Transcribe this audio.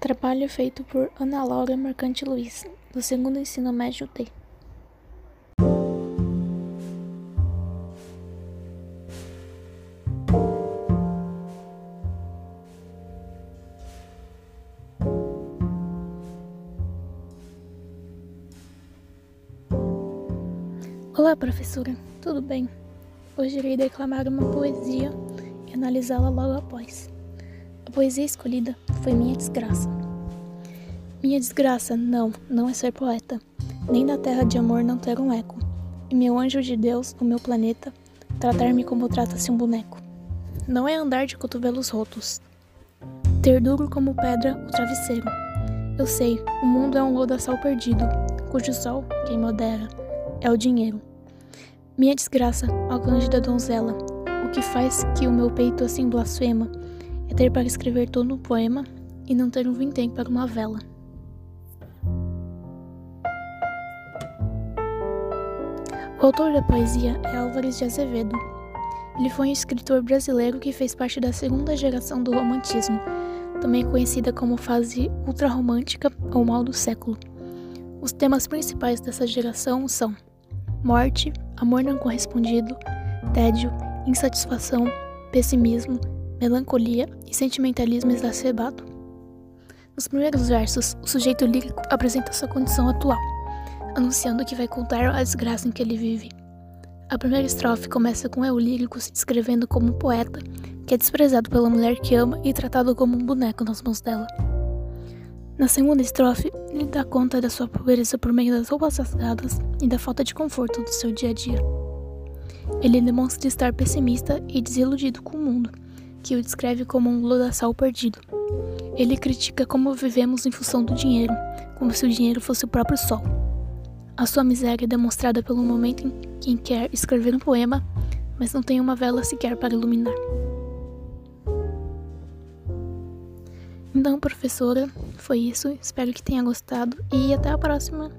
Trabalho feito por Ana Laura Mercante Luiz, do segundo ensino médio D. Olá, professora, tudo bem? Hoje irei declamar uma poesia e analisá-la logo após. A poesia escolhida foi Minha Desgraça. Minha desgraça, não, não é ser poeta, nem da terra de amor não ter um eco, e meu anjo de Deus, o meu planeta, tratar-me como trata-se um boneco. Não é andar de cotovelos rotos, ter duro como pedra o travesseiro. Eu sei, o mundo é um lodaçal perdido, cujo sol, quem modera, é o dinheiro. Minha desgraça, ó cândida donzela, o que faz que o meu peito assim blasfema ter para escrever todo um poema e não ter um vintém para uma vela. O autor da poesia é Álvares de Azevedo. Ele foi um escritor brasileiro que fez parte da segunda geração do romantismo, também conhecida como fase ultrarromântica ou mal do século. Os temas principais dessa geração são morte, amor não correspondido, tédio, insatisfação, pessimismo, melancolia e sentimentalismo exacerbado. Nos primeiros versos, o sujeito lírico apresenta sua condição atual, anunciando que vai contar a desgraça em que ele vive. A primeira estrofe começa com eu lírico se descrevendo como um poeta que é desprezado pela mulher que ama e tratado como um boneco nas mãos dela. Na segunda estrofe, ele dá conta da sua pobreza por meio das roupas rasgadas e da falta de conforto do seu dia a dia. Ele demonstra estar pessimista e desiludido com o mundo, que o descreve como um lodaçal perdido. Ele critica como vivemos em função do dinheiro, como se o dinheiro fosse o próprio sol. A sua miséria é demonstrada pelo momento em que quer escrever um poema, mas não tem uma vela sequer para iluminar. Então, professora, foi isso. Espero que tenha gostado e até a próxima.